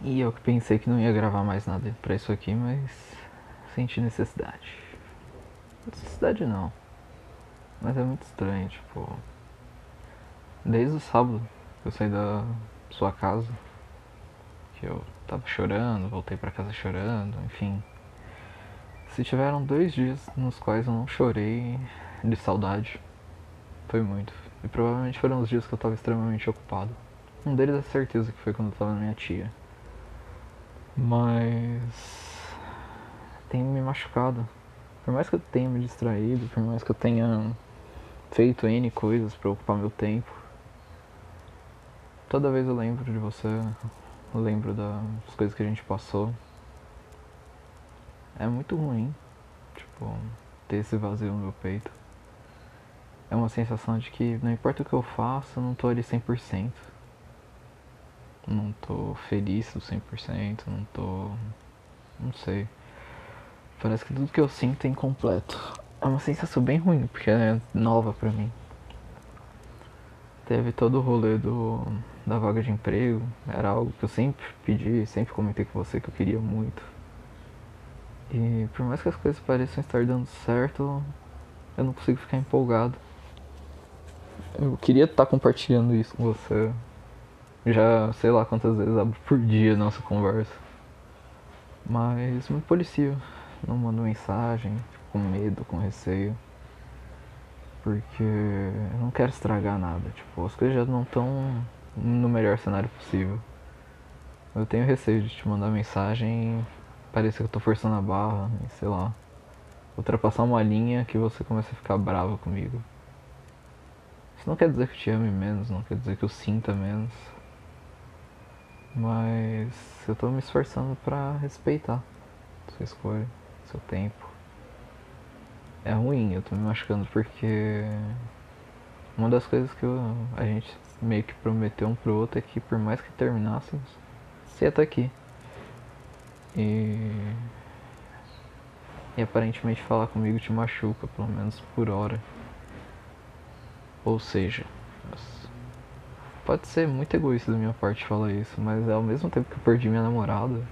E eu que pensei que não ia gravar mais nada pra isso aqui, mas senti necessidade. Necessidade não. Mas é muito estranho, tipo. Desde o sábado que eu saí da sua casa, que eu tava chorando, voltei pra casa chorando, enfim. Se tiveram dois dias nos quais eu não chorei de saudade, foi muito. E provavelmente foram os dias que eu tava extremamente ocupado. Um deles é certeza que foi quando eu tava na minha tia. Mas tem me machucado. Por mais que eu tenha me distraído, por mais que eu tenha feito N coisas para ocupar meu tempo, toda vez eu lembro de você, eu lembro das coisas que a gente passou. É muito ruim, tipo, ter esse vazio no meu peito. É uma sensação de que não importa o que eu faço, eu não tô ali 100% não tô feliz do 100%, não tô. não sei. Parece que tudo que eu sinto é incompleto. É uma sensação bem ruim, porque é nova pra mim. Teve todo o rolê do, da vaga de emprego, era algo que eu sempre pedi, sempre comentei com você que eu queria muito. E por mais que as coisas pareçam estar dando certo, eu não consigo ficar empolgado. Eu queria estar compartilhando isso com você, já sei lá quantas vezes abro por dia nossa conversa. Mas me policio. Não mando mensagem, com medo, com receio. Porque eu não quero estragar nada. Tipo, as coisas já não estão no melhor cenário possível. Eu tenho receio de te mandar mensagem parecer que eu tô forçando a barra, e sei lá. Ultrapassar uma linha que você começa a ficar brava comigo. Isso não quer dizer que eu te ame menos, não quer dizer que eu sinta menos. Mas eu tô me esforçando para respeitar sua escolha, seu tempo. É ruim, eu tô me machucando porque uma das coisas que eu, a gente meio que prometeu um pro outro é que por mais que terminássemos, você ia estar aqui. E, e aparentemente falar comigo te machuca, pelo menos por hora. Ou seja, Pode ser muito egoísta da minha parte falar isso, mas ao mesmo tempo que eu perdi minha namorada,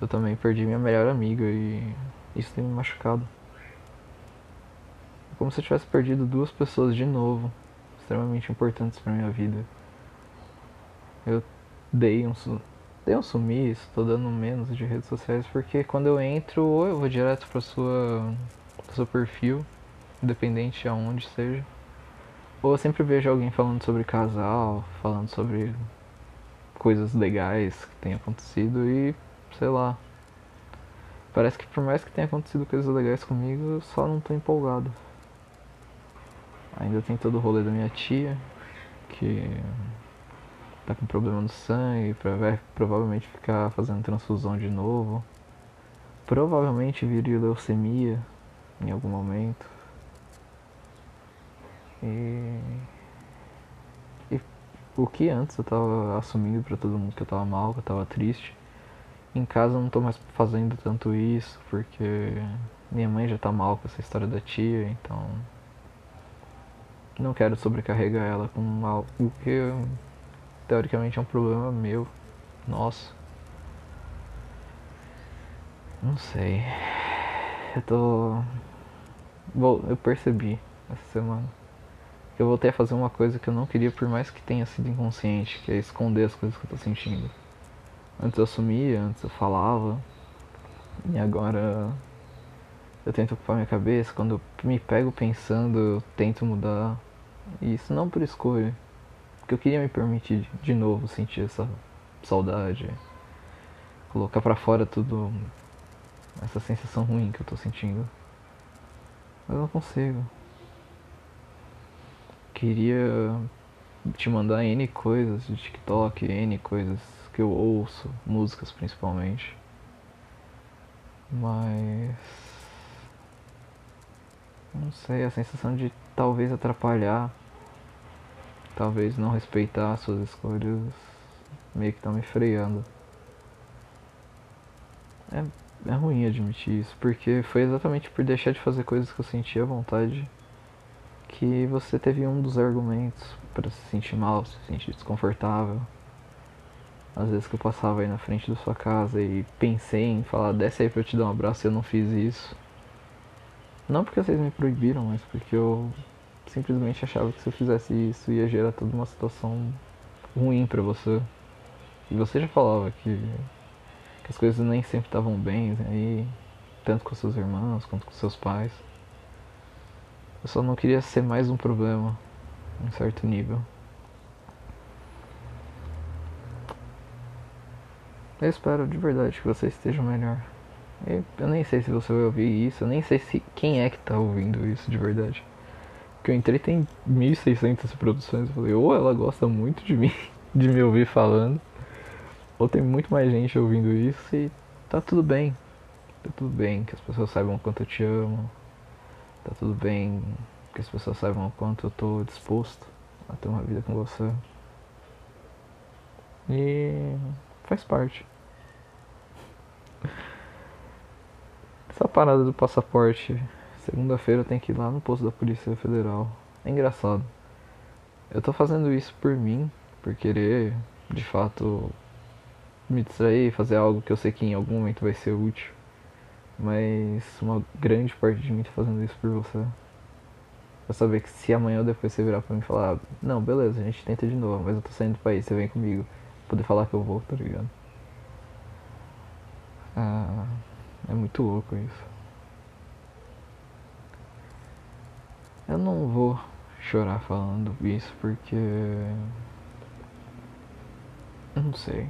eu também perdi minha melhor amiga e isso tem me machucado. É como se eu tivesse perdido duas pessoas de novo, extremamente importantes para minha vida. Eu dei um, dei um sumiço, tô dando menos de redes sociais porque quando eu entro, ou eu vou direto para sua pro seu perfil, independente de aonde seja ou eu sempre vejo alguém falando sobre casal, falando sobre coisas legais que tem acontecido e sei lá. Parece que por mais que tenha acontecido coisas legais comigo, eu só não tô empolgado. Ainda tem todo o rolê da minha tia, que tá com problema no sangue, vai provavelmente ficar fazendo transfusão de novo. Provavelmente viria leucemia em algum momento. E, e o que antes eu tava assumindo para todo mundo que eu tava mal, que eu tava triste. Em casa eu não tô mais fazendo tanto isso, porque minha mãe já tá mal com essa história da tia, então não quero sobrecarregar ela com algo que teoricamente é um problema meu, nosso. Não sei. Eu tô. Bom, eu percebi essa semana eu voltei a fazer uma coisa que eu não queria, por mais que tenha sido inconsciente, que é esconder as coisas que eu tô sentindo. Antes eu assumia, antes eu falava, e agora eu tento ocupar minha cabeça. Quando eu me pego pensando, eu tento mudar. E isso não por escolha, porque eu queria me permitir de novo sentir essa saudade, colocar para fora tudo, essa sensação ruim que eu tô sentindo. Mas eu não consigo queria te mandar N coisas de TikTok, N coisas que eu ouço, músicas principalmente. Mas. Não sei, a sensação de talvez atrapalhar, talvez não respeitar suas escolhas, meio que estão me freando. É, é ruim admitir isso, porque foi exatamente por deixar de fazer coisas que eu sentia vontade que você teve um dos argumentos para se sentir mal, se sentir desconfortável. Às vezes que eu passava aí na frente da sua casa e pensei em falar, desce aí pra eu te dar um abraço e eu não fiz isso. Não porque vocês me proibiram, mas porque eu simplesmente achava que se eu fizesse isso ia gerar toda uma situação ruim pra você. E você já falava que, que as coisas nem sempre estavam bem aí, tanto com seus irmãos quanto com seus pais. Eu só não queria ser mais um problema, em certo nível. Eu espero de verdade que você esteja melhor. Eu nem sei se você vai ouvir isso, eu nem sei se quem é que tá ouvindo isso de verdade. Porque eu entrei tem 1600 reproduções, eu falei, ou ela gosta muito de mim, de me ouvir falando, ou tem muito mais gente ouvindo isso e tá tudo bem. Tá tudo bem que as pessoas saibam quanto eu te amo. Tá tudo bem que as pessoas saibam o quanto eu tô disposto a ter uma vida com você. E faz parte. Essa parada do passaporte, segunda-feira eu tenho que ir lá no posto da Polícia Federal. É engraçado. Eu tô fazendo isso por mim, por querer, de fato, me distrair, fazer algo que eu sei que em algum momento vai ser útil. Mas uma grande parte de mim tá fazendo isso por você. Pra saber que se amanhã ou depois você virar pra mim e falar, não, beleza, a gente tenta de novo, mas eu tô saindo do país, você vem comigo. Poder falar que eu vou, tá ligado? Ah, é muito louco isso. Eu não vou chorar falando isso porque. Eu não sei.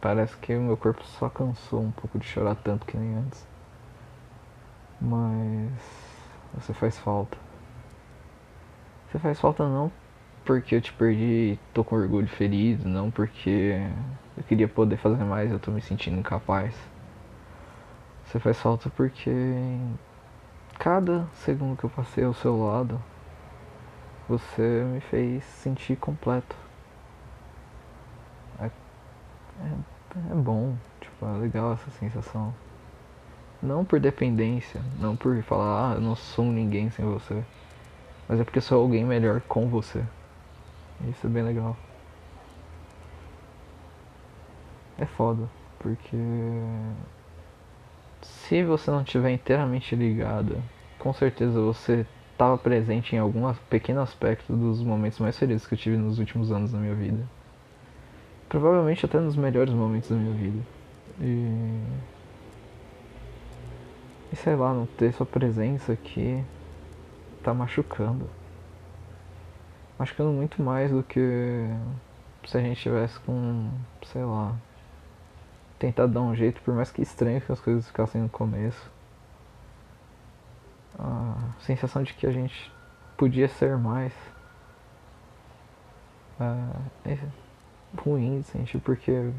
Parece que o meu corpo só cansou um pouco de chorar tanto que nem antes. Mas você faz falta. Você faz falta não porque eu te perdi e tô com orgulho ferido, não porque eu queria poder fazer mais, eu tô me sentindo incapaz. Você faz falta porque cada segundo que eu passei ao seu lado, você me fez sentir completo. É, é bom, tipo, é legal essa sensação. Não por dependência, não por falar, ah, eu não sou ninguém sem você. Mas é porque sou alguém melhor com você. Isso é bem legal. É foda, porque se você não tiver inteiramente ligada, com certeza você estava presente em algum pequeno aspecto dos momentos mais felizes que eu tive nos últimos anos da minha vida. Provavelmente até nos melhores momentos da minha vida. E. E sei lá, não ter sua presença aqui tá machucando. Machucando muito mais do que se a gente tivesse com, sei lá, tentar dar um jeito, por mais que estranho que as coisas ficassem no começo. A sensação de que a gente podia ser mais. É, é ruim de sentir porque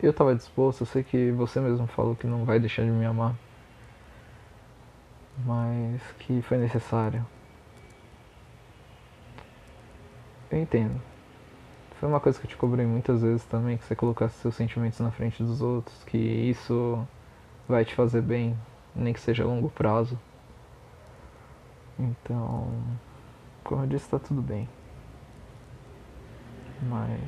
eu tava disposto, eu sei que você mesmo falou que não vai deixar de me amar. Mas que foi necessário. Eu entendo. Foi uma coisa que eu te cobrei muitas vezes também, que você colocasse seus sentimentos na frente dos outros, que isso vai te fazer bem, nem que seja a longo prazo. Então, como eu disse, tá tudo bem. Mas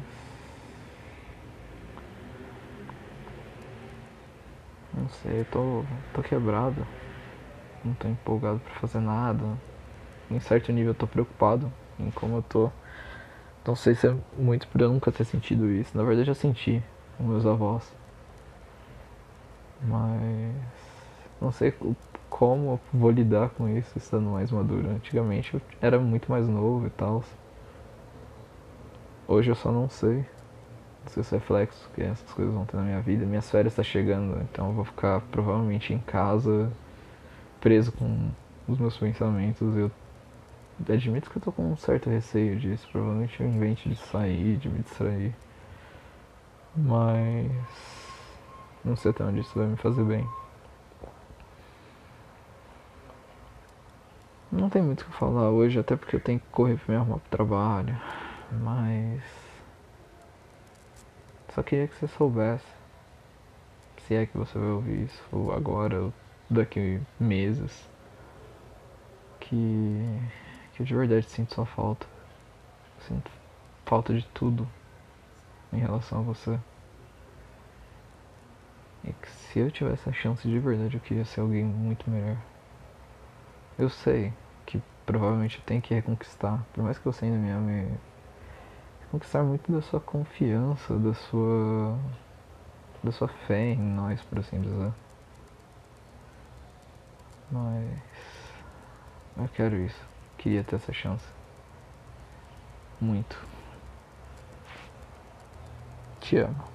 Não sei, eu tô, tô quebrado. Não tô empolgado pra fazer nada. Em certo nível eu tô preocupado em como eu tô. Não sei se é muito por eu nunca ter sentido isso. Na verdade eu senti com meus avós. Mas não sei como eu vou lidar com isso estando mais maduro. Antigamente eu era muito mais novo e tal. Hoje eu só não sei seus reflexos que essas coisas vão ter na minha vida. Minhas férias estão tá chegando, então eu vou ficar provavelmente em casa, preso com os meus pensamentos. Eu admito que eu tô com um certo receio disso. Provavelmente eu invente de sair, de me distrair. Mas não sei até onde isso vai me fazer bem. Não tem muito o que falar hoje, até porque eu tenho que correr pra me arrumar pro trabalho. Mas só queria que você soubesse. Se é que você vai ouvir isso, agora, ou daqui meses. Que, que eu de verdade sinto sua falta. Sinto falta de tudo. em relação a você. E que se eu tivesse a chance de verdade, eu queria ser alguém muito melhor. Eu sei que provavelmente eu tenho que reconquistar, por mais que você ainda me ame, conquistar muito da sua confiança, da sua da sua fé em nós, por assim dizer. Mas eu quero isso. Queria ter essa chance. Muito. Te amo.